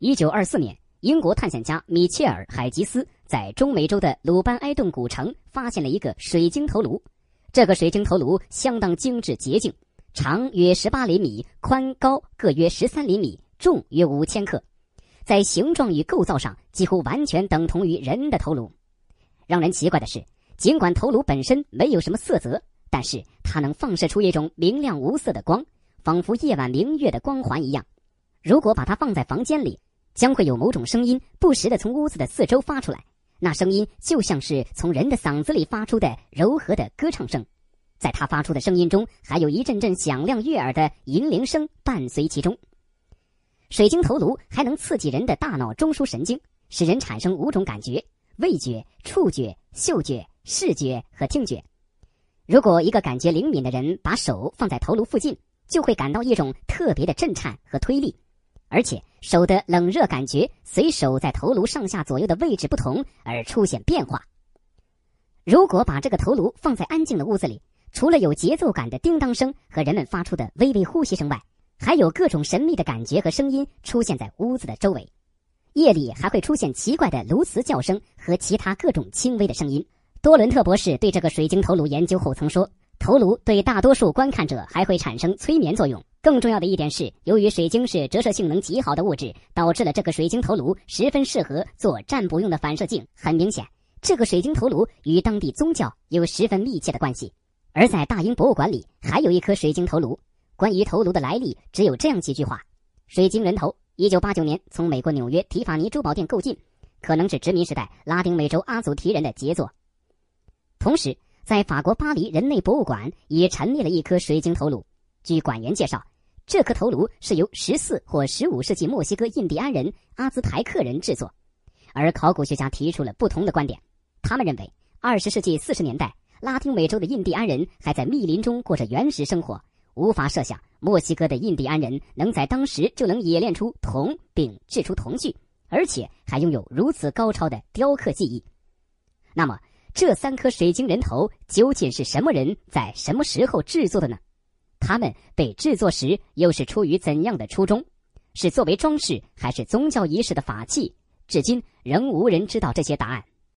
一九二四年，英国探险家米切尔·海吉斯在中美洲的鲁班埃顿古城发现了一个水晶头颅。这个水晶头颅相当精致洁净，长约十八厘米，宽高各约十三厘米，重约五千克，在形状与构造上几乎完全等同于人的头颅。让人奇怪的是，尽管头颅本身没有什么色泽，但是它能放射出一种明亮无色的光，仿佛夜晚明月的光环一样。如果把它放在房间里，将会有某种声音不时的从屋子的四周发出来，那声音就像是从人的嗓子里发出的柔和的歌唱声，在他发出的声音中，还有一阵阵响亮悦耳的银铃声伴随其中。水晶头颅还能刺激人的大脑中枢神经，使人产生五种感觉：味觉、触觉、嗅觉、视觉和听觉。如果一个感觉灵敏的人把手放在头颅附近，就会感到一种特别的震颤和推力。而且手的冷热感觉随手在头颅上下左右的位置不同而出现变化。如果把这个头颅放在安静的屋子里，除了有节奏感的叮当声和人们发出的微微呼吸声外，还有各种神秘的感觉和声音出现在屋子的周围。夜里还会出现奇怪的鸬鹚叫声和其他各种轻微的声音。多伦特博士对这个水晶头颅研究后曾说。头颅对大多数观看者还会产生催眠作用。更重要的一点是，由于水晶是折射性能极好的物质，导致了这个水晶头颅十分适合做占卜用的反射镜。很明显，这个水晶头颅与当地宗教有十分密切的关系。而在大英博物馆里还有一颗水晶头颅。关于头颅的来历，只有这样几句话：水晶人头，一九八九年从美国纽约提法尼珠宝店购进，可能是殖民时代拉丁美洲阿祖提人的杰作。同时。在法国巴黎人类博物馆也陈列了一颗水晶头颅。据馆员介绍，这颗头颅是由十四或十五世纪墨西哥印第安人阿兹台克人制作。而考古学家提出了不同的观点，他们认为，二十世纪四十年代，拉丁美洲的印第安人还在密林中过着原始生活，无法设想墨西哥的印第安人能在当时就能冶炼出铜并制出铜具，而且还拥有如此高超的雕刻技艺。那么？这三颗水晶人头究竟是什么人在什么时候制作的呢？他们被制作时又是出于怎样的初衷？是作为装饰还是宗教仪式的法器？至今仍无人知道这些答案。